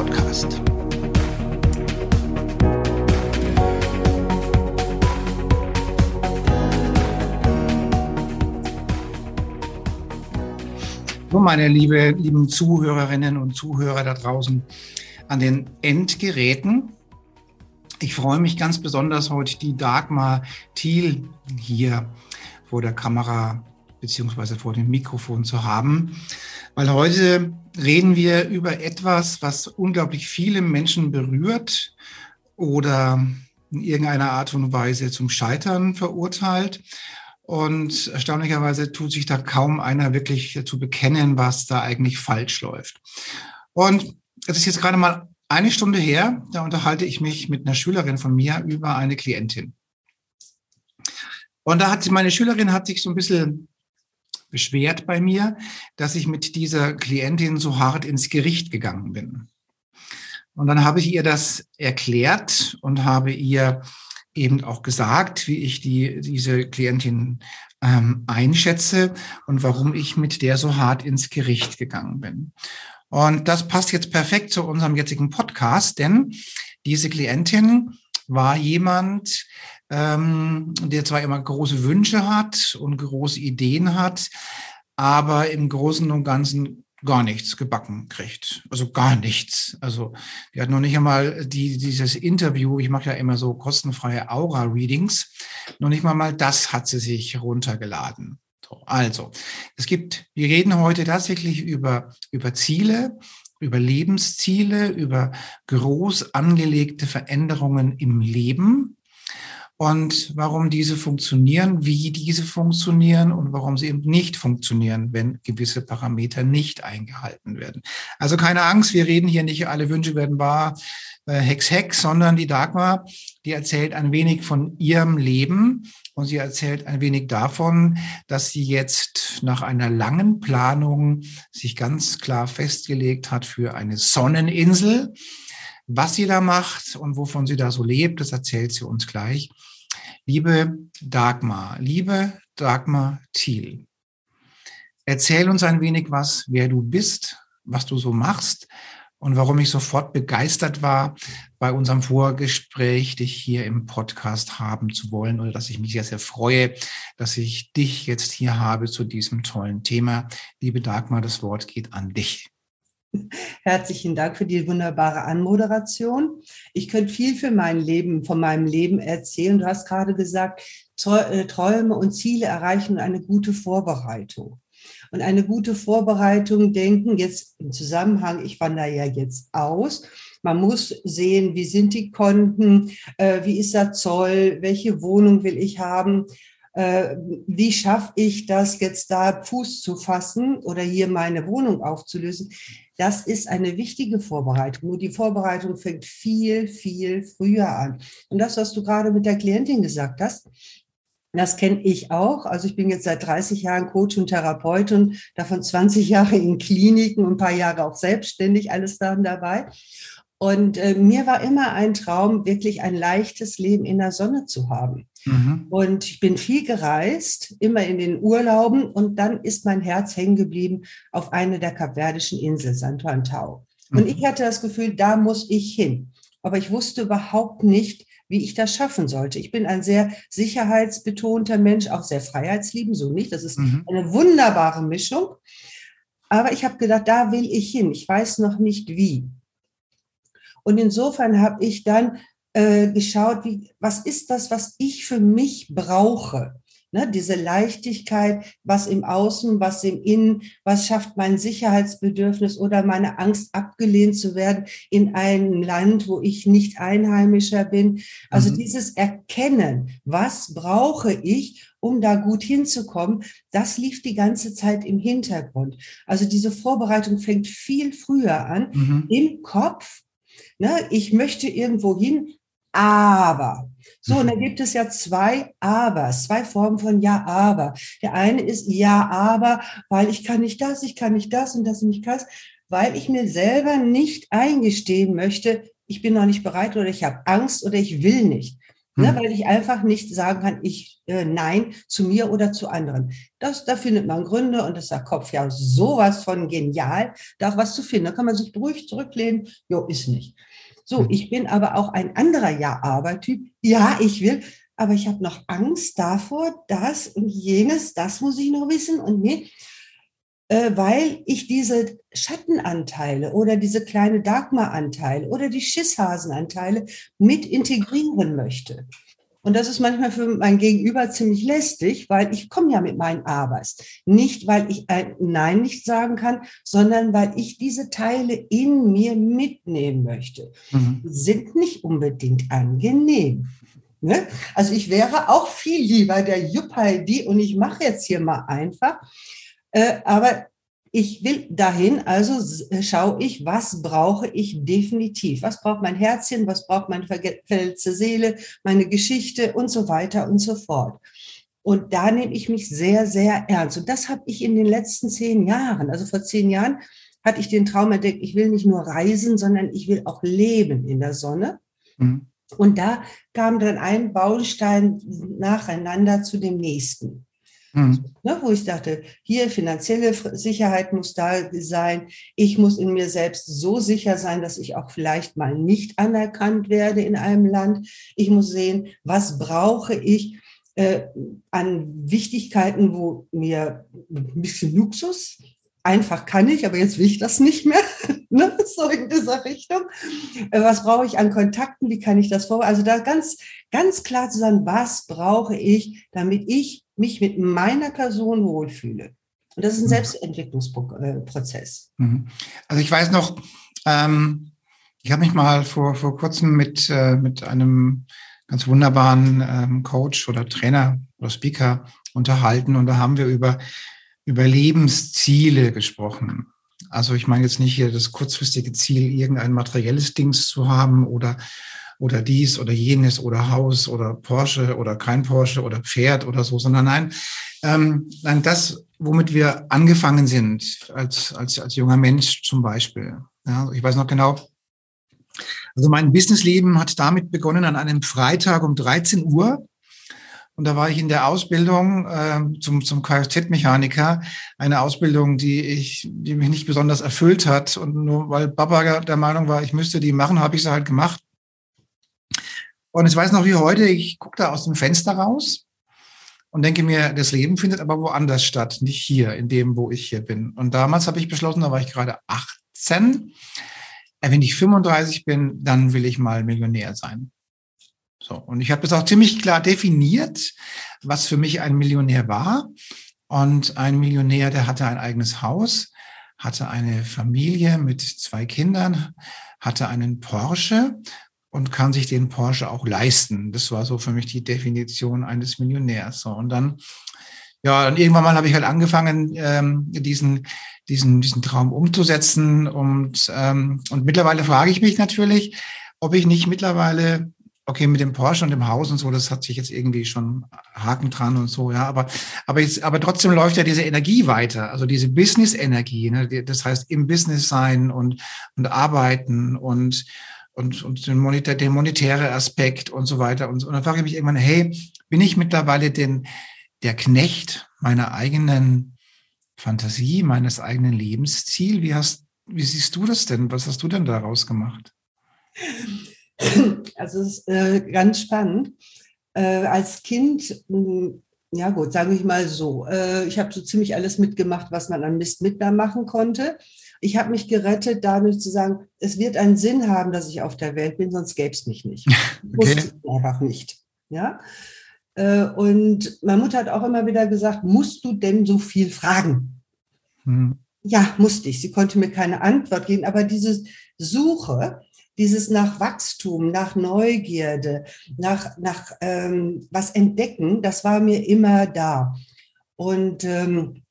Podcast. Nun, meine liebe, lieben Zuhörerinnen und Zuhörer da draußen an den Endgeräten. Ich freue mich ganz besonders, heute die Dagmar Thiel hier vor der Kamera beziehungsweise vor dem Mikrofon zu haben, weil heute reden wir über etwas, was unglaublich viele Menschen berührt oder in irgendeiner Art und Weise zum Scheitern verurteilt. Und erstaunlicherweise tut sich da kaum einer wirklich zu bekennen, was da eigentlich falsch läuft. Und es ist jetzt gerade mal eine Stunde her, da unterhalte ich mich mit einer Schülerin von mir über eine Klientin. Und da hat sie, meine Schülerin hat sich so ein bisschen beschwert bei mir, dass ich mit dieser Klientin so hart ins Gericht gegangen bin. Und dann habe ich ihr das erklärt und habe ihr eben auch gesagt, wie ich die, diese Klientin ähm, einschätze und warum ich mit der so hart ins Gericht gegangen bin. Und das passt jetzt perfekt zu unserem jetzigen Podcast, denn diese Klientin war jemand, ähm, der zwar immer große Wünsche hat und große Ideen hat, aber im Großen und Ganzen gar nichts gebacken kriegt. Also gar nichts. Also die hat noch nicht einmal die, dieses Interview, ich mache ja immer so kostenfreie Aura-Readings, noch nicht mal mal das hat sie sich runtergeladen. So, also, es gibt, wir reden heute tatsächlich über, über Ziele, über Lebensziele, über groß angelegte Veränderungen im Leben und warum diese funktionieren, wie diese funktionieren und warum sie eben nicht funktionieren, wenn gewisse Parameter nicht eingehalten werden. Also keine Angst, wir reden hier nicht, alle Wünsche werden wahr, äh, Hex Hex, sondern die Dagmar, die erzählt ein wenig von ihrem Leben und sie erzählt ein wenig davon, dass sie jetzt nach einer langen Planung sich ganz klar festgelegt hat für eine Sonneninsel. Was sie da macht und wovon sie da so lebt, das erzählt sie uns gleich. Liebe Dagmar, liebe Dagmar Thiel, erzähl uns ein wenig was, wer du bist, was du so machst und warum ich sofort begeistert war, bei unserem Vorgespräch dich hier im Podcast haben zu wollen oder dass ich mich sehr, sehr freue, dass ich dich jetzt hier habe zu diesem tollen Thema. Liebe Dagmar, das Wort geht an dich. Herzlichen Dank für die wunderbare Anmoderation. Ich könnte viel für mein Leben, von meinem Leben erzählen. Du hast gerade gesagt, äh, Träume und Ziele erreichen und eine gute Vorbereitung. Und eine gute Vorbereitung denken jetzt im Zusammenhang, ich wandere ja jetzt aus. Man muss sehen, wie sind die Konten, äh, wie ist der Zoll, welche Wohnung will ich haben, äh, wie schaffe ich das jetzt da Fuß zu fassen oder hier meine Wohnung aufzulösen. Das ist eine wichtige Vorbereitung. Nur die Vorbereitung fängt viel, viel früher an. Und das, was du gerade mit der Klientin gesagt hast, das kenne ich auch. Also ich bin jetzt seit 30 Jahren Coach und Therapeut und davon 20 Jahre in Kliniken und ein paar Jahre auch selbstständig, alles dann dabei. Und äh, mir war immer ein Traum, wirklich ein leichtes Leben in der Sonne zu haben. Mhm. Und ich bin viel gereist, immer in den Urlauben. Und dann ist mein Herz hängen geblieben auf eine der kapverdischen Inseln, Santo Antao. Und mhm. ich hatte das Gefühl, da muss ich hin. Aber ich wusste überhaupt nicht, wie ich das schaffen sollte. Ich bin ein sehr sicherheitsbetonter Mensch, auch sehr freiheitsliebend, so nicht. Das ist mhm. eine wunderbare Mischung. Aber ich habe gedacht, da will ich hin. Ich weiß noch nicht wie. Und insofern habe ich dann äh, geschaut, wie, was ist das, was ich für mich brauche? Ne, diese Leichtigkeit, was im Außen, was im Innen, was schafft mein Sicherheitsbedürfnis oder meine Angst, abgelehnt zu werden in einem Land, wo ich nicht Einheimischer bin. Also mhm. dieses Erkennen, was brauche ich, um da gut hinzukommen, das lief die ganze Zeit im Hintergrund. Also diese Vorbereitung fängt viel früher an, mhm. im Kopf Ne? Ich möchte irgendwo hin, aber. So, und dann mhm. gibt es ja zwei Abers, zwei Formen von Ja, aber. Der eine ist Ja, aber, weil ich kann nicht das, ich kann nicht das und das und nicht das, weil ich mir selber nicht eingestehen möchte, ich bin noch nicht bereit oder ich habe Angst oder ich will nicht. Ne, hm. weil ich einfach nicht sagen kann, ich äh, nein zu mir oder zu anderen. Das, da findet man Gründe und das ist der Kopf ja sowas von genial, da auch was zu finden. Da kann man sich ruhig zurücklehnen, jo, ist nicht. So, hm. ich bin aber auch ein anderer Ja-Aber-Typ. Ja, ich will, aber ich habe noch Angst davor, das und jenes, das muss ich noch wissen und nee weil ich diese Schattenanteile oder diese kleine Dagmar-Anteile oder die Schisshasenanteile mit integrieren möchte. Und das ist manchmal für mein Gegenüber ziemlich lästig, weil ich komme ja mit meinen Abers. Nicht, weil ich ein Nein nicht sagen kann, sondern weil ich diese Teile in mir mitnehmen möchte. Mhm. Sind nicht unbedingt angenehm. Ne? Also ich wäre auch viel lieber der Jupp-Heidi und ich mache jetzt hier mal einfach. Äh, aber ich will dahin, also äh, schaue ich, was brauche ich definitiv? Was braucht mein Herzchen? Was braucht meine verletzte Seele? Meine Geschichte und so weiter und so fort. Und da nehme ich mich sehr, sehr ernst. Und das habe ich in den letzten zehn Jahren, also vor zehn Jahren, hatte ich den Traum entdeckt, ich will nicht nur reisen, sondern ich will auch leben in der Sonne. Mhm. Und da kam dann ein Baustein nacheinander zu dem nächsten. Mhm. Ne, wo ich dachte, hier finanzielle Sicherheit muss da sein. Ich muss in mir selbst so sicher sein, dass ich auch vielleicht mal nicht anerkannt werde in einem Land. Ich muss sehen, was brauche ich äh, an Wichtigkeiten, wo mir ein bisschen Luxus, einfach kann ich, aber jetzt will ich das nicht mehr. ne? So in dieser Richtung. Äh, was brauche ich an Kontakten? Wie kann ich das vor? Also da ganz, ganz klar zu sagen, was brauche ich, damit ich mich mit meiner Person wohlfühle. Und das ist ein mhm. Selbstentwicklungsprozess. Mhm. Also ich weiß noch, ähm, ich habe mich mal vor, vor kurzem mit, äh, mit einem ganz wunderbaren ähm, Coach oder Trainer oder Speaker unterhalten und da haben wir über, über Lebensziele gesprochen. Also ich meine jetzt nicht hier das kurzfristige Ziel, irgendein materielles Dings zu haben oder oder dies oder jenes oder Haus oder Porsche oder kein Porsche oder Pferd oder so, sondern nein, ähm, nein, das, womit wir angefangen sind als, als, als junger Mensch zum Beispiel. Ja, ich weiß noch genau, also mein Businessleben hat damit begonnen an einem Freitag um 13 Uhr. Und da war ich in der Ausbildung äh, zum, zum Kfz-Mechaniker, eine Ausbildung, die ich, die mich nicht besonders erfüllt hat. Und nur weil Papa der Meinung war, ich müsste die machen, habe ich sie halt gemacht. Und ich weiß noch wie heute, ich gucke da aus dem Fenster raus und denke mir, das Leben findet aber woanders statt, nicht hier, in dem, wo ich hier bin. Und damals habe ich beschlossen, da war ich gerade 18, äh, wenn ich 35 bin, dann will ich mal Millionär sein. So, und ich habe das auch ziemlich klar definiert, was für mich ein Millionär war. Und ein Millionär, der hatte ein eigenes Haus, hatte eine Familie mit zwei Kindern, hatte einen Porsche und kann sich den Porsche auch leisten. Das war so für mich die Definition eines Millionärs. So, und dann, ja, und irgendwann mal habe ich halt angefangen, ähm, diesen, diesen, diesen Traum umzusetzen. Und, ähm, und mittlerweile frage ich mich natürlich, ob ich nicht mittlerweile, okay, mit dem Porsche und dem Haus und so, das hat sich jetzt irgendwie schon Haken dran und so, ja, aber, aber jetzt, aber trotzdem läuft ja diese Energie weiter, also diese Business-Energie, ne? das heißt im Business sein und, und arbeiten und, und, und den, Monetär, den monetäre Aspekt und so weiter. Und, und dann frage ich mich irgendwann, hey, bin ich mittlerweile denn der Knecht meiner eigenen Fantasie, meines eigenen Lebensziel? Wie, hast, wie siehst du das denn? Was hast du denn daraus gemacht? Also es ist äh, ganz spannend. Äh, als Kind, mh, hm, ja gut, sage ich mal so, äh, ich habe so ziemlich alles mitgemacht, was man an Mist mitmachen konnte. Ich habe mich gerettet, dadurch zu sagen, es wird einen Sinn haben, dass ich auf der Welt bin, sonst gäbe es mich nicht. Okay. Wusste ich einfach nicht. Ja. Äh, und meine Mutter hat auch immer wieder gesagt, musst du denn so viel fragen? Hm. Ja, musste ich. Sie konnte mir keine Antwort geben, aber diese Suche, dieses nach Wachstum, nach Neugierde, nach, nach ähm, was entdecken, das war mir immer da. Und ähm,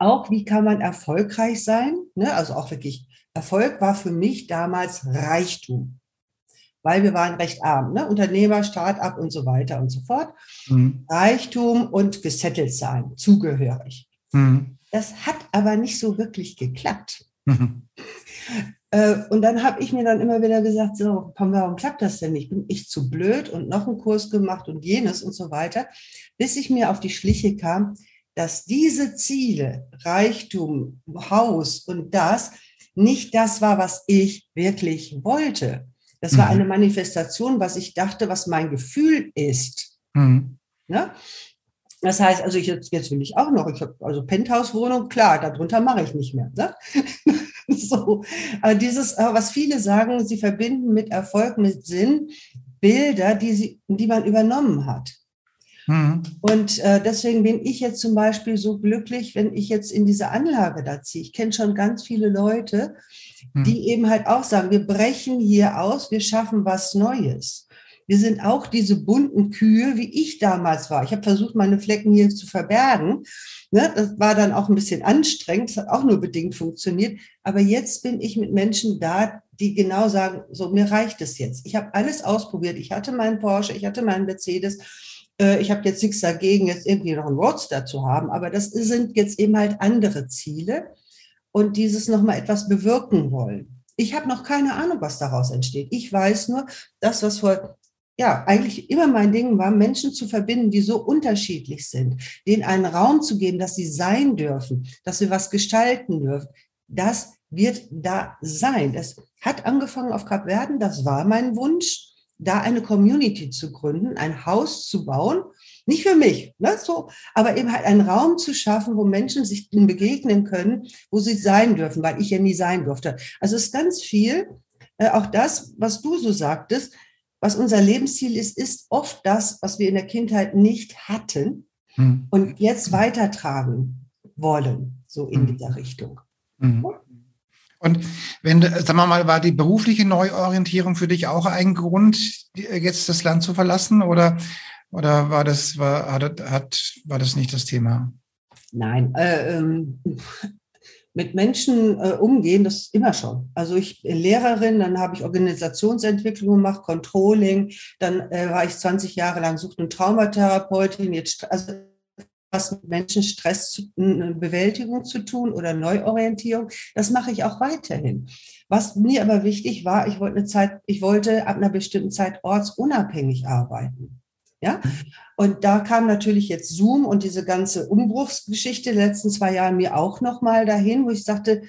auch, wie kann man erfolgreich sein, ne? also auch wirklich Erfolg war für mich damals Reichtum weil wir waren recht arm, ne? Unternehmer, Start-up und so weiter und so fort. Mhm. Reichtum und gesettelt sein, zugehörig. Mhm. Das hat aber nicht so wirklich geklappt. Mhm. Äh, und dann habe ich mir dann immer wieder gesagt, so, warum klappt das denn nicht? Bin ich zu blöd und noch einen Kurs gemacht und jenes und so weiter, bis ich mir auf die Schliche kam, dass diese Ziele, Reichtum, Haus und das, nicht das war, was ich wirklich wollte. Das war mhm. eine Manifestation, was ich dachte, was mein Gefühl ist. Mhm. Ne? Das heißt, also ich jetzt, jetzt will ich auch noch, ich habe also Penthouse-Wohnung, klar, darunter mache ich nicht mehr. Ne? so, aber dieses, was viele sagen, sie verbinden mit Erfolg, mit Sinn, Bilder, die, sie, die man übernommen hat. Mhm. Und äh, deswegen bin ich jetzt zum Beispiel so glücklich, wenn ich jetzt in diese Anlage da ziehe. Ich kenne schon ganz viele Leute, hm. die eben halt auch sagen, wir brechen hier aus, wir schaffen was Neues. Wir sind auch diese bunten Kühe, wie ich damals war. Ich habe versucht, meine Flecken hier zu verbergen. Ne, das war dann auch ein bisschen anstrengend, das hat auch nur bedingt funktioniert. Aber jetzt bin ich mit Menschen da, die genau sagen, so mir reicht es jetzt. Ich habe alles ausprobiert. Ich hatte meinen Porsche, ich hatte meinen Mercedes. Äh, ich habe jetzt nichts dagegen, jetzt irgendwie noch einen Roadster zu haben. Aber das sind jetzt eben halt andere Ziele und dieses nochmal etwas bewirken wollen. Ich habe noch keine Ahnung, was daraus entsteht. Ich weiß nur, das, was vor, ja, eigentlich immer mein Ding war, Menschen zu verbinden, die so unterschiedlich sind, denen einen Raum zu geben, dass sie sein dürfen, dass wir was gestalten dürfen. Das wird da sein. Das hat angefangen auf Kapverden, das war mein Wunsch, da eine Community zu gründen, ein Haus zu bauen nicht für mich, ne, so, aber eben halt einen Raum zu schaffen, wo Menschen sich begegnen können, wo sie sein dürfen, weil ich ja nie sein durfte. Also es ist ganz viel, äh, auch das, was du so sagtest, was unser Lebensziel ist, ist oft das, was wir in der Kindheit nicht hatten hm. und jetzt weitertragen wollen, so in hm. dieser Richtung. Hm. Und wenn, sagen wir mal, war die berufliche Neuorientierung für dich auch ein Grund, jetzt das Land zu verlassen? Oder oder war das, war, hat, hat, war das nicht das Thema? Nein, äh, ähm, mit Menschen äh, umgehen, das immer schon. Also ich bin Lehrerin, dann habe ich Organisationsentwicklung gemacht, Controlling, dann äh, war ich 20 Jahre lang Sucht- und Traumatherapeutin, jetzt also was mit Menschen Stressbewältigung zu tun oder Neuorientierung, das mache ich auch weiterhin. Was mir aber wichtig war, ich wollte eine Zeit, ich wollte ab einer bestimmten Zeit ortsunabhängig arbeiten. Ja, und da kam natürlich jetzt Zoom und diese ganze Umbruchsgeschichte letzten zwei Jahre mir auch nochmal dahin, wo ich sagte,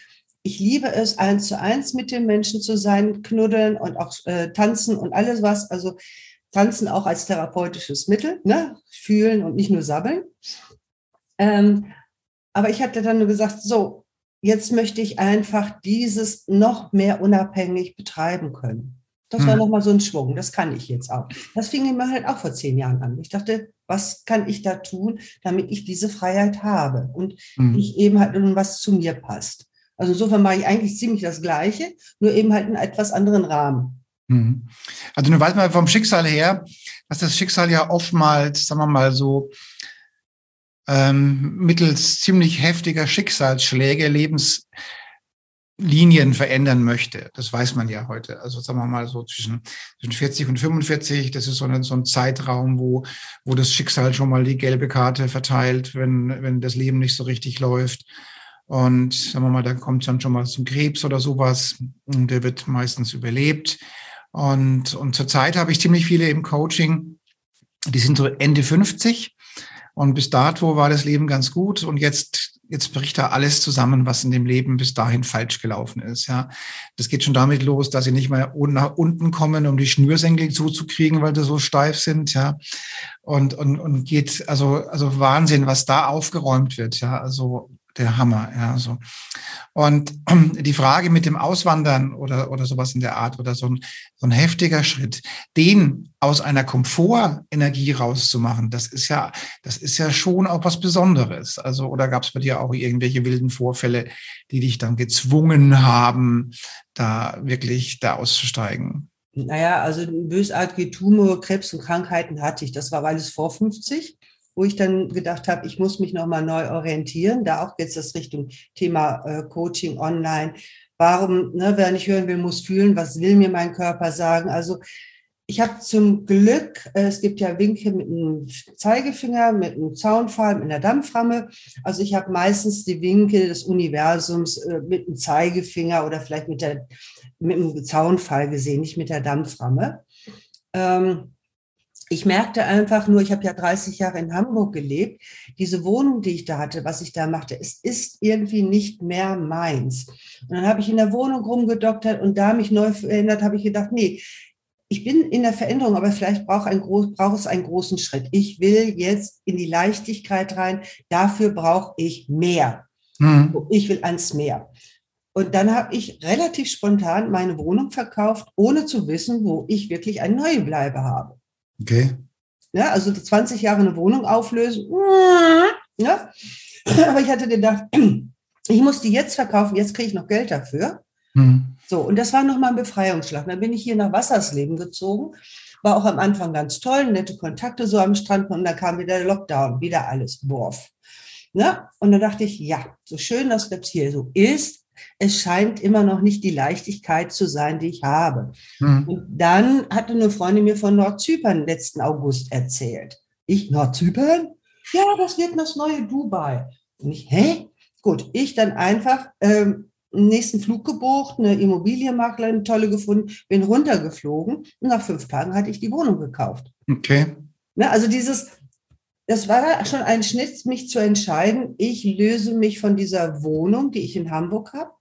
ich liebe es, eins zu eins mit den Menschen zu sein, knuddeln und auch äh, tanzen und alles was. Also tanzen auch als therapeutisches Mittel, ne? fühlen und nicht nur sabbeln. Ähm, aber ich hatte dann nur gesagt, so, jetzt möchte ich einfach dieses noch mehr unabhängig betreiben können. Das war hm. nochmal so ein Schwung, das kann ich jetzt auch. Das fing mir halt auch vor zehn Jahren an. Ich dachte, was kann ich da tun, damit ich diese Freiheit habe und hm. ich eben halt was zu mir passt. Also insofern mache ich eigentlich ziemlich das Gleiche, nur eben halt in etwas anderen Rahmen. Hm. Also du weißt mal vom Schicksal her, dass das Schicksal ja oftmals, sagen wir mal so, ähm, mittels ziemlich heftiger Schicksalsschläge, Lebens, Linien verändern möchte. Das weiß man ja heute. Also sagen wir mal so zwischen, zwischen 40 und 45, das ist so ein, so ein Zeitraum, wo, wo das Schicksal schon mal die gelbe Karte verteilt, wenn, wenn das Leben nicht so richtig läuft. Und sagen wir mal, dann kommt es dann schon mal zum Krebs oder sowas. Und der wird meistens überlebt. Und, und zurzeit habe ich ziemlich viele im Coaching, die sind so Ende 50. Und bis dato war das Leben ganz gut. Und jetzt jetzt bricht da alles zusammen, was in dem Leben bis dahin falsch gelaufen ist. Ja, das geht schon damit los, dass sie nicht mehr nach unten kommen, um die Schnürsenkel zuzukriegen, weil sie so steif sind. Ja, und und und geht also also Wahnsinn, was da aufgeräumt wird. Ja, also der Hammer, ja, so. Und die Frage mit dem Auswandern oder, oder sowas in der Art oder so ein, so ein heftiger Schritt, den aus einer Komfortenergie rauszumachen, das ist ja, das ist ja schon auch was Besonderes. Also, oder gab es bei dir auch irgendwelche wilden Vorfälle, die dich dann gezwungen haben, da wirklich da auszusteigen? Naja, also bösartige Tumor, Krebs und Krankheiten hatte ich. Das war alles vor 50 wo ich dann gedacht habe, ich muss mich nochmal neu orientieren. Da auch jetzt das Richtung Thema äh, Coaching online. Warum, ne, wer nicht hören will, muss fühlen. Was will mir mein Körper sagen? Also ich habe zum Glück, äh, es gibt ja Winke mit einem Zeigefinger, mit einem Zaunpfahl, mit einer Dampframme. Also ich habe meistens die Winkel des Universums äh, mit einem Zeigefinger oder vielleicht mit, der, mit einem Zaunpfahl gesehen, nicht mit der Dampframme. Ähm, ich merkte einfach nur, ich habe ja 30 Jahre in Hamburg gelebt, diese Wohnung, die ich da hatte, was ich da machte, es ist irgendwie nicht mehr meins. Und dann habe ich in der Wohnung rumgedoktert und da mich neu verändert, habe ich gedacht, nee, ich bin in der Veränderung, aber vielleicht braucht, ein, braucht es einen großen Schritt. Ich will jetzt in die Leichtigkeit rein. Dafür brauche ich mehr. Mhm. Ich will ans Meer. Und dann habe ich relativ spontan meine Wohnung verkauft, ohne zu wissen, wo ich wirklich eine neue Bleibe habe. Okay. Ja, also 20 Jahre eine Wohnung auflösen. Ja. Aber ich hatte gedacht, ich muss die jetzt verkaufen, jetzt kriege ich noch Geld dafür. Mhm. So, und das war nochmal ein Befreiungsschlag. Dann bin ich hier nach Wassersleben gezogen. War auch am Anfang ganz toll, nette Kontakte so am Strand und dann kam wieder der Lockdown, wieder alles, Borf. Ne? Und dann dachte ich, ja, so schön, dass das hier so ist, es scheint immer noch nicht die Leichtigkeit zu sein, die ich habe. Mhm. Und dann hatte eine Freundin mir von Nordzypern letzten August erzählt. Ich, Nordzypern? Ja, das wird das neue Dubai. Und ich, hä? Gut, ich dann einfach ähm, nächsten Flug gebucht, eine Immobilienmaklerin, tolle gefunden, bin runtergeflogen und nach fünf Tagen hatte ich die Wohnung gekauft. Okay. Ne, also dieses, das war schon ein Schnitt, mich zu entscheiden, ich löse mich von dieser Wohnung, die ich in Hamburg habe,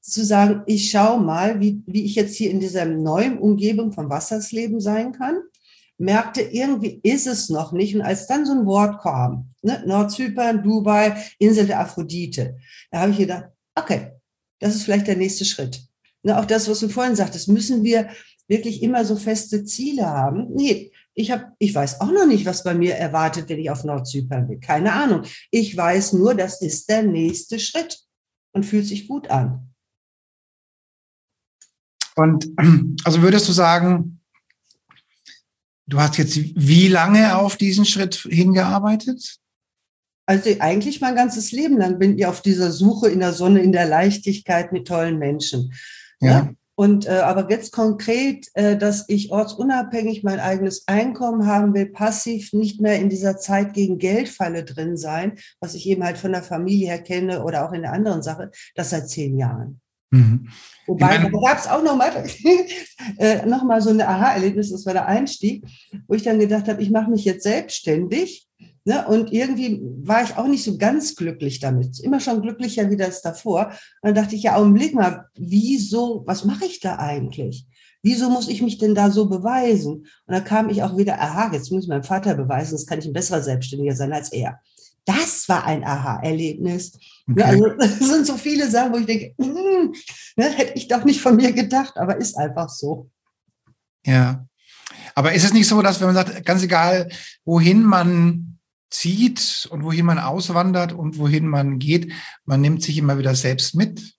zu sagen, ich schaue mal, wie, wie ich jetzt hier in dieser neuen Umgebung vom Wassersleben sein kann. Merkte, irgendwie ist es noch nicht. Und als dann so ein Wort kam, ne, Nordzypern, Dubai, Insel der Aphrodite, da habe ich gedacht, okay, das ist vielleicht der nächste Schritt. Ne, auch das, was du vorhin sagtest, müssen wir wirklich immer so feste Ziele haben? Nee, ich, hab, ich weiß auch noch nicht, was bei mir erwartet, wenn ich auf Nordzypern bin. Keine Ahnung. Ich weiß nur, das ist der nächste Schritt und fühlt sich gut an. Und also würdest du sagen, du hast jetzt wie lange auf diesen Schritt hingearbeitet? Also eigentlich mein ganzes Leben lang bin ich auf dieser Suche in der Sonne, in der Leichtigkeit mit tollen Menschen. Ja. ja? Und äh, aber jetzt konkret, äh, dass ich ortsunabhängig mein eigenes Einkommen haben will, passiv nicht mehr in dieser Zeit gegen Geldfalle drin sein, was ich eben halt von der Familie her kenne oder auch in der anderen Sache, das seit zehn Jahren. Mhm. Wobei, da gab es auch nochmal äh, noch so ein Aha-Erlebnis, das war der Einstieg, wo ich dann gedacht habe, ich mache mich jetzt selbstständig Ne? Und irgendwie war ich auch nicht so ganz glücklich damit. Immer schon glücklicher wie das davor. Und dann dachte ich, ja, Augenblick mal, wieso, was mache ich da eigentlich? Wieso muss ich mich denn da so beweisen? Und dann kam ich auch wieder, aha, jetzt muss ich meinem Vater beweisen, sonst kann ich ein besserer Selbstständiger sein als er. Das war ein Aha-Erlebnis. Okay. Also, das sind so viele Sachen, wo ich denke, mm, ne, hätte ich doch nicht von mir gedacht, aber ist einfach so. Ja. Aber ist es nicht so, dass wenn man sagt, ganz egal, wohin man zieht und wohin man auswandert und wohin man geht, man nimmt sich immer wieder selbst mit.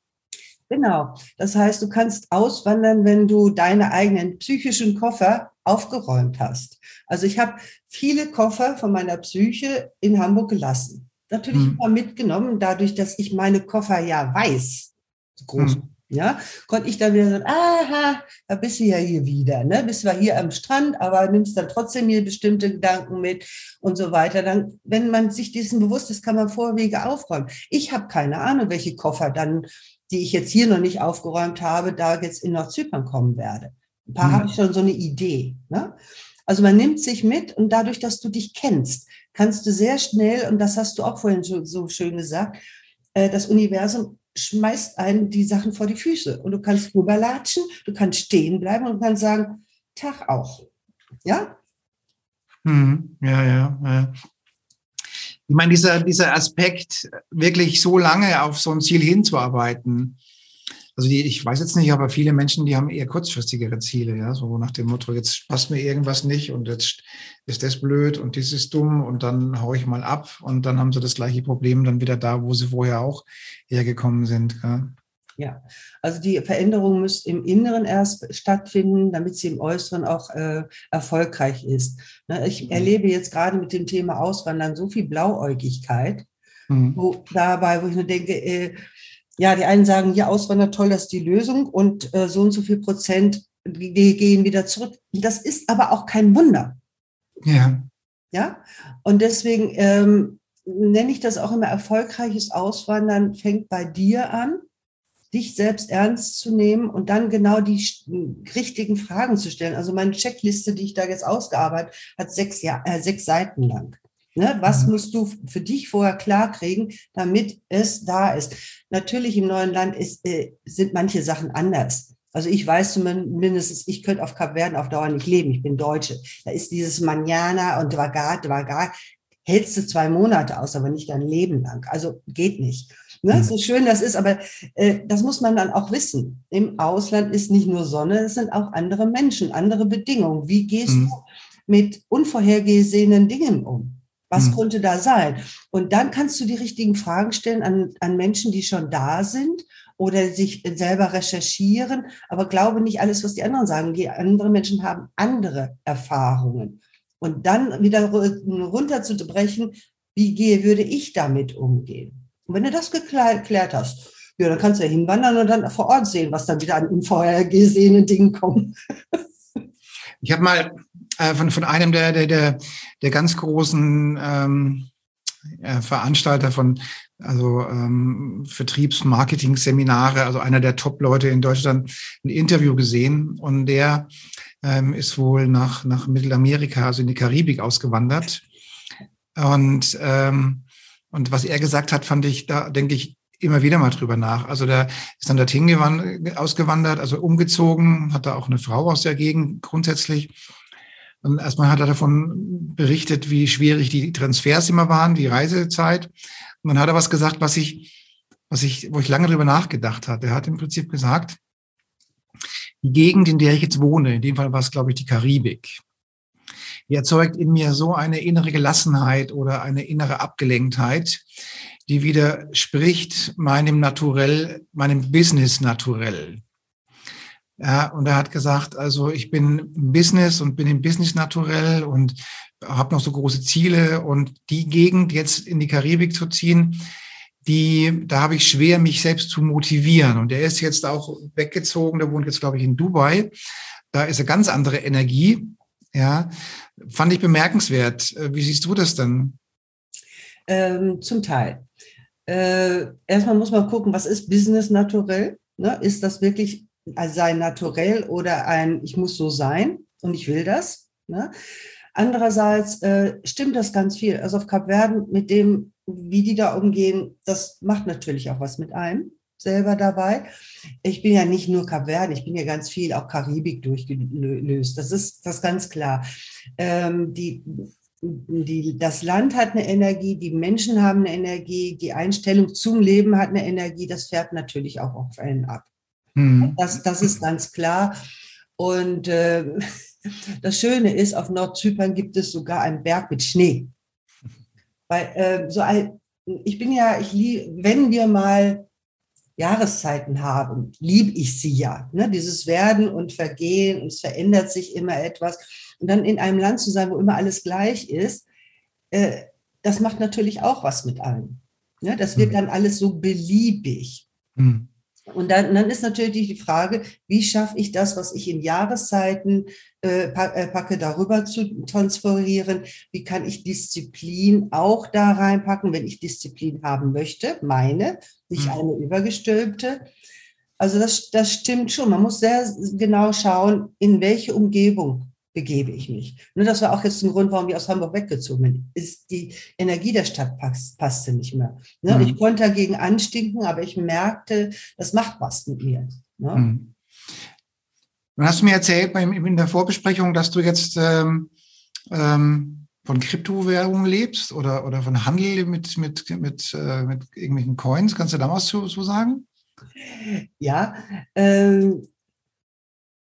Genau. Das heißt, du kannst auswandern, wenn du deine eigenen psychischen Koffer aufgeräumt hast. Also ich habe viele Koffer von meiner Psyche in Hamburg gelassen. Natürlich hm. immer mitgenommen, dadurch, dass ich meine Koffer ja weiß. Groß. Hm ja, konnte ich dann wieder sagen, aha, da bist du ja hier wieder, ne? Bist zwar hier am Strand, aber nimmst dann trotzdem hier bestimmte Gedanken mit und so weiter. Dann, wenn man sich dessen bewusst ist, kann man Vorwege aufräumen. Ich habe keine Ahnung, welche Koffer dann, die ich jetzt hier noch nicht aufgeräumt habe, da jetzt in Nordzypern kommen werde. Ein paar mhm. habe ich schon so eine Idee. Ne? Also man nimmt sich mit und dadurch, dass du dich kennst, kannst du sehr schnell, und das hast du auch vorhin so, so schön gesagt, äh, das Universum schmeißt einen die Sachen vor die Füße und du kannst rüberlatschen, du kannst stehen bleiben und kannst sagen, Tag auch. Ja? Hm, ja, ja, ja. Ich meine, dieser, dieser Aspekt, wirklich so lange auf so ein Ziel hinzuarbeiten, also die, ich weiß jetzt nicht, aber viele Menschen, die haben eher kurzfristigere Ziele, ja, so nach dem Motto, jetzt passt mir irgendwas nicht und jetzt ist das blöd und das ist dumm und dann haue ich mal ab und dann haben sie das gleiche Problem dann wieder da, wo sie vorher auch hergekommen sind. Ja. Ja, also die Veränderung muss im Inneren erst stattfinden, damit sie im Äußeren auch äh, erfolgreich ist. Ne, ich mhm. erlebe jetzt gerade mit dem Thema Auswandern so viel Blauäugigkeit, mhm. wo dabei, wo ich nur denke, äh, ja, die einen sagen, ja, Auswandern, toll, das ist die Lösung und äh, so und so viel Prozent die gehen wieder zurück. Das ist aber auch kein Wunder. Ja. Ja. Und deswegen ähm, nenne ich das auch immer erfolgreiches Auswandern fängt bei dir an, dich selbst ernst zu nehmen und dann genau die richtigen Fragen zu stellen. Also meine Checkliste, die ich da jetzt ausgearbeitet, hat sechs, Jahr, äh, sechs Seiten lang. Ne? Was mhm. musst du für dich vorher klar kriegen, damit es da ist? Natürlich im neuen Land ist, äh, sind manche Sachen anders. Also ich weiß zumindest, ich könnte auf Kap Verden auf Dauer nicht leben. Ich bin Deutsche. Da ist dieses Manjana und Dwagat, Dwagat, hältst du zwei Monate aus, aber nicht dein Leben lang. Also geht nicht. Ne? Mhm. So schön das ist, aber äh, das muss man dann auch wissen. Im Ausland ist nicht nur Sonne, es sind auch andere Menschen, andere Bedingungen. Wie gehst mhm. du mit unvorhergesehenen Dingen um? Was mhm. konnte da sein? Und dann kannst du die richtigen Fragen stellen an, an Menschen, die schon da sind oder sich selber recherchieren, aber glaube nicht alles, was die anderen sagen. Die anderen Menschen haben andere Erfahrungen. Und dann wieder runterzubrechen, wie gehe, würde ich damit umgehen? Und wenn du das geklärt hast, ja, dann kannst du ja hinwandern und dann vor Ort sehen, was dann wieder an unvorhergesehenen Dingen kommt. Ich habe mal äh, von, von einem der, der, der, der ganz großen ähm, äh, Veranstalter von also ähm, Vertriebs-Marketing-Seminare, also einer der Top-Leute in Deutschland, ein Interview gesehen und der ähm, ist wohl nach, nach Mittelamerika, also in die Karibik ausgewandert. Und, ähm, und was er gesagt hat, fand ich, da denke ich immer wieder mal drüber nach. Also der ist dann dorthin ausgewandert, also umgezogen, hat da auch eine Frau aus der Gegend grundsätzlich. Und erstmal hat er davon berichtet, wie schwierig die Transfers immer waren, die Reisezeit. Und dann hat er was gesagt, was ich, was ich, wo ich lange drüber nachgedacht hatte. Er hat im Prinzip gesagt, die Gegend, in der ich jetzt wohne, in dem Fall war es, glaube ich, die Karibik, die erzeugt in mir so eine innere Gelassenheit oder eine innere Abgelenktheit, die widerspricht meinem Naturell, meinem Business Naturell. Ja, und er hat gesagt, also ich bin Business und bin im Business naturell und habe noch so große Ziele und die Gegend jetzt in die Karibik zu ziehen, die, da habe ich schwer, mich selbst zu motivieren. Und er ist jetzt auch weggezogen, der wohnt jetzt, glaube ich, in Dubai. Da ist eine ganz andere Energie. Ja, fand ich bemerkenswert. Äh, wie siehst du das dann? Ähm, zum Teil. Äh, erstmal muss man gucken, was ist Business naturell? Ne? Ist das wirklich sein Naturell oder ein Ich muss so sein und ich will das? Ne? Andererseits äh, stimmt das ganz viel. Also auf Kap Verden mit dem, wie die da umgehen, das macht natürlich auch was mit einem selber dabei. Ich bin ja nicht nur Kap Verden, ich bin ja ganz viel auch Karibik durchgelöst. Das ist das ganz klar. Ähm, die, die, das Land hat eine Energie, die Menschen haben eine Energie, die Einstellung zum Leben hat eine Energie, das fährt natürlich auch auf einen ab. Mhm. Das, das ist ganz klar. Und äh, das Schöne ist, auf Nordzypern gibt es sogar einen Berg mit Schnee. Weil äh, so ein, ich bin ja, ich lieb, wenn wir mal Jahreszeiten haben, liebe ich sie ja. Ne? Dieses Werden und Vergehen und es verändert sich immer etwas. Und dann in einem Land zu sein, wo immer alles gleich ist, äh, das macht natürlich auch was mit einem. Ne? Das wird hm. dann alles so beliebig. Mhm. Und dann, dann, ist natürlich die Frage, wie schaffe ich das, was ich in Jahreszeiten äh, äh, packe, darüber zu transferieren? Wie kann ich Disziplin auch da reinpacken, wenn ich Disziplin haben möchte, meine, nicht mhm. eine übergestülpte? Also das, das stimmt schon. Man muss sehr genau schauen, in welche Umgebung begebe ich mich. Nur das war auch jetzt ein Grund, warum ich aus Hamburg weggezogen bin. Ist die Energie der Stadt passt, passte nicht mehr. Ne? Mhm. Ich konnte dagegen anstinken, aber ich merkte, das macht was mit mir. Ne? Mhm. Dann hast du mir erzählt in der Vorbesprechung, dass du jetzt ähm, ähm, von Kryptowährungen lebst oder, oder von Handel mit, mit, mit, äh, mit irgendwelchen Coins. Kannst du da was zu, zu sagen? Ja, ähm,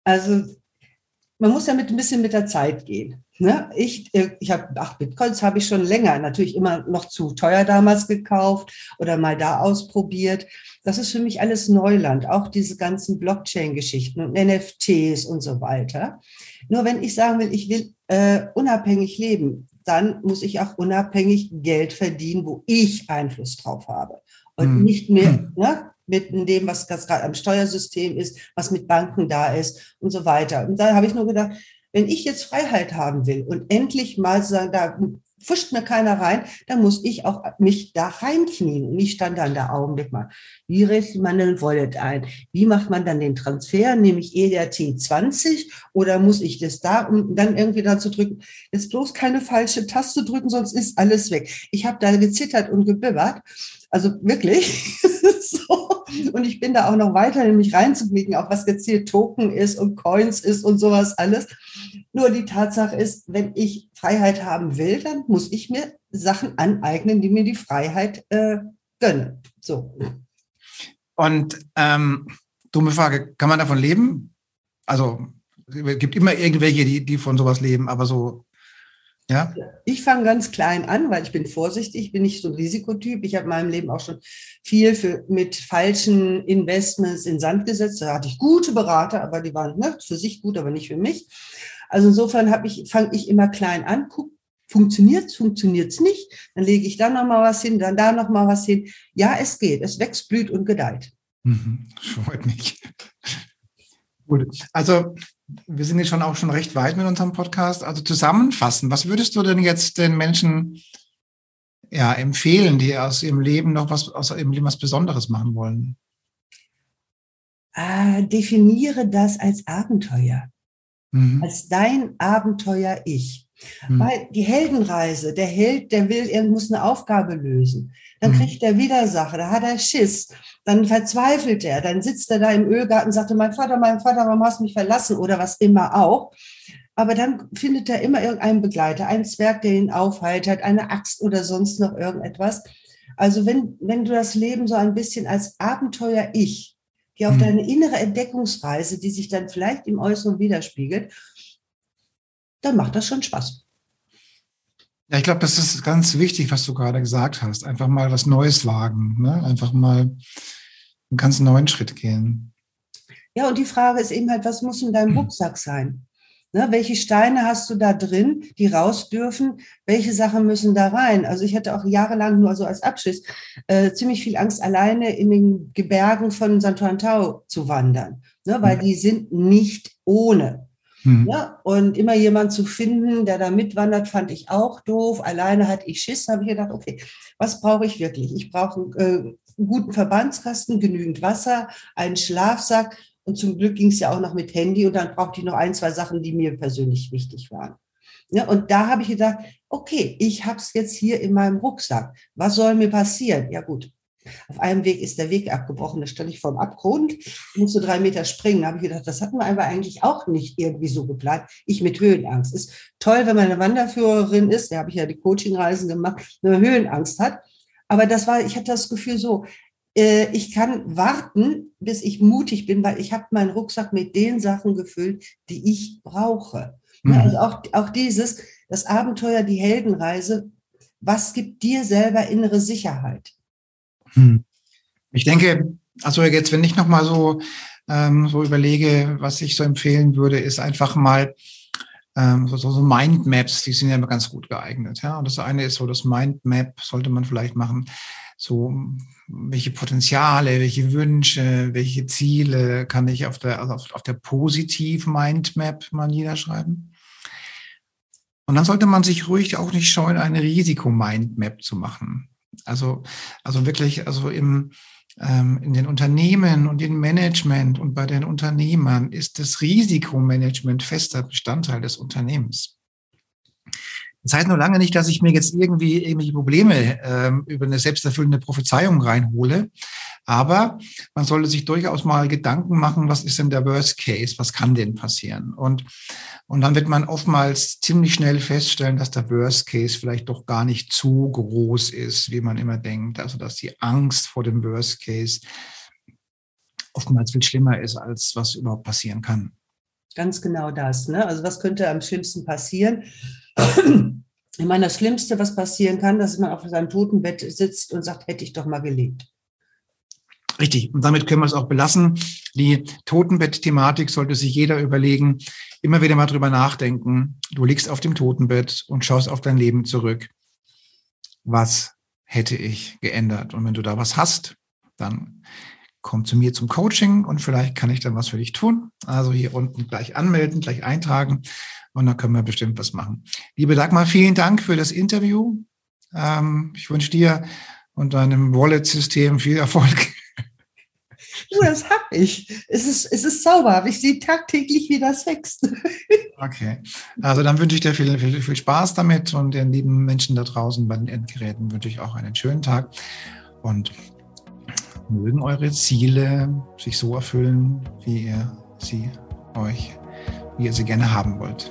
also man muss ja mit ein bisschen mit der Zeit gehen. Ne? Ich, äh, ich habe, ach, Bitcoins habe ich schon länger, natürlich immer noch zu teuer damals gekauft oder mal da ausprobiert. Das ist für mich alles Neuland, auch diese ganzen Blockchain-Geschichten und NFTs und so weiter. Nur wenn ich sagen will, ich will äh, unabhängig leben, dann muss ich auch unabhängig Geld verdienen, wo ich Einfluss drauf habe. Und hm. nicht mehr, ne? Mit dem, was gerade am Steuersystem ist, was mit Banken da ist und so weiter. Und da habe ich nur gedacht, wenn ich jetzt Freiheit haben will und endlich mal sagen, da pfuscht mir keiner rein, dann muss ich auch mich da reinknien. Und ich stand dann da Augenblick mal, wie richtet man den Wallet ein? Wie macht man dann den Transfer? Nehme ich ERT 20 oder muss ich das da, um dann irgendwie dazu drücken? Jetzt bloß keine falsche Taste drücken, sonst ist alles weg. Ich habe da gezittert und gebibbert. Also wirklich. so. Und ich bin da auch noch weiter, nämlich reinzublicken, auch was jetzt hier Token ist und Coins ist und sowas alles. Nur die Tatsache ist, wenn ich Freiheit haben will, dann muss ich mir Sachen aneignen, die mir die Freiheit äh, gönnen. So. Und ähm, dumme Frage, kann man davon leben? Also es gibt immer irgendwelche, die, die von sowas leben, aber so ja. Ich fange ganz klein an, weil ich bin vorsichtig, bin nicht so ein Risikotyp. Ich habe in meinem Leben auch schon viel für, mit falschen Investments in Sand gesetzt. Da hatte ich gute Berater, aber die waren ne, für sich gut, aber nicht für mich. Also insofern ich, fange ich immer klein an, guck, funktioniert es, funktioniert es nicht, dann lege ich da nochmal was hin, dann da nochmal was hin. Ja, es geht, es wächst, blüht und gedeiht. Mhm, freut mich. Gut, also wir sind jetzt schon auch schon recht weit mit unserem Podcast. Also zusammenfassen, was würdest du denn jetzt den Menschen ja, empfehlen, die aus ihrem Leben noch was, aus ihrem Leben was Besonderes machen wollen? Äh, definiere das als Abenteuer mhm. als dein Abenteuer-Ich. Mhm. Weil die Heldenreise, der Held, der will, er muss eine Aufgabe lösen. Dann mhm. kriegt er Widersache, da hat er Schiss, dann verzweifelt er, dann sitzt er da im Ölgarten und sagt, mein Vater, mein Vater, warum hast du mich verlassen oder was immer auch. Aber dann findet er immer irgendeinen Begleiter, einen Zwerg, der ihn aufheitert, eine Axt oder sonst noch irgendetwas. Also wenn, wenn du das Leben so ein bisschen als Abenteuer-Ich Geh auf hm. deine innere Entdeckungsreise, die sich dann vielleicht im Äußeren widerspiegelt. Dann macht das schon Spaß. Ja, ich glaube, das ist ganz wichtig, was du gerade gesagt hast. Einfach mal was Neues wagen. Ne? Einfach mal einen ganz neuen Schritt gehen. Ja, und die Frage ist eben halt, was muss in deinem hm. Rucksack sein? Ne, welche Steine hast du da drin, die raus dürfen? Welche Sachen müssen da rein? Also ich hatte auch jahrelang nur so als Abschluss äh, ziemlich viel Angst, alleine in den Gebergen von Santuantau zu wandern, ne, weil die sind nicht ohne. Mhm. Ja, und immer jemand zu finden, der da mitwandert, fand ich auch doof. Alleine hatte ich Schiss, habe ich gedacht, okay, was brauche ich wirklich? Ich brauche äh, einen guten Verbandskasten, genügend Wasser, einen Schlafsack und zum Glück ging es ja auch noch mit Handy und dann brauchte ich noch ein, zwei Sachen, die mir persönlich wichtig waren. Ja, und da habe ich gedacht, okay, ich habe es jetzt hier in meinem Rucksack. Was soll mir passieren? Ja gut, auf einem Weg ist der Weg abgebrochen, da stand ich vor dem Abgrund, musste drei Meter springen. Da habe ich gedacht, das hatten wir aber eigentlich auch nicht irgendwie so geplant. Ich mit Höhenangst. Ist toll, wenn man eine Wanderführerin ist, da habe ich ja die Coachingreisen gemacht, wenn man Höhenangst hat. Aber das war, ich hatte das Gefühl so, äh, ich kann warten, bis ich mutig bin, weil ich habe meinen Rucksack mit den Sachen gefüllt, die ich brauche. Mhm. Also auch, auch dieses, das Abenteuer, die Heldenreise, was gibt dir selber innere Sicherheit? Hm. Ich denke, also jetzt, wenn ich nochmal so, ähm, so überlege, was ich so empfehlen würde, ist einfach mal ähm, so, so Mindmaps, die sind ja immer ganz gut geeignet. Ja? Und das eine ist so, das Mindmap sollte man vielleicht machen so welche Potenziale, welche Wünsche, welche Ziele kann ich auf der, also auf, auf der Positiv-Mindmap mal niederschreiben. Und dann sollte man sich ruhig auch nicht scheuen, eine Risiko-Mindmap zu machen. Also, also wirklich, also im, ähm, in den Unternehmen und im Management und bei den Unternehmern ist das Risikomanagement fester Bestandteil des Unternehmens. Das heißt nur lange nicht, dass ich mir jetzt irgendwie irgendwelche Probleme ähm, über eine selbsterfüllende Prophezeiung reinhole. Aber man sollte sich durchaus mal Gedanken machen, was ist denn der Worst Case? Was kann denn passieren? Und, und dann wird man oftmals ziemlich schnell feststellen, dass der Worst Case vielleicht doch gar nicht zu groß ist, wie man immer denkt. Also, dass die Angst vor dem Worst Case oftmals viel schlimmer ist, als was überhaupt passieren kann. Ganz genau das. Ne? Also was könnte am schlimmsten passieren? Ich meine, das Schlimmste, was passieren kann, dass man auf seinem Totenbett sitzt und sagt, hätte ich doch mal gelebt. Richtig. Und damit können wir es auch belassen. Die Totenbett-Thematik sollte sich jeder überlegen, immer wieder mal drüber nachdenken. Du liegst auf dem Totenbett und schaust auf dein Leben zurück. Was hätte ich geändert? Und wenn du da was hast, dann komm zu mir zum Coaching und vielleicht kann ich dann was für dich tun. Also hier unten gleich anmelden, gleich eintragen und dann können wir bestimmt was machen. Liebe Dagmar, vielen Dank für das Interview. Ähm, ich wünsche dir und deinem Wallet-System viel Erfolg. Du, das habe ich. Es ist, es ist zauberhaft. Ich sehe tagtäglich, wie das wächst. Okay. Also dann wünsche ich dir viel, viel, viel Spaß damit und den lieben Menschen da draußen bei den Endgeräten wünsche ich auch einen schönen Tag und mögen eure Ziele sich so erfüllen, wie ihr sie euch, wie ihr sie gerne haben wollt.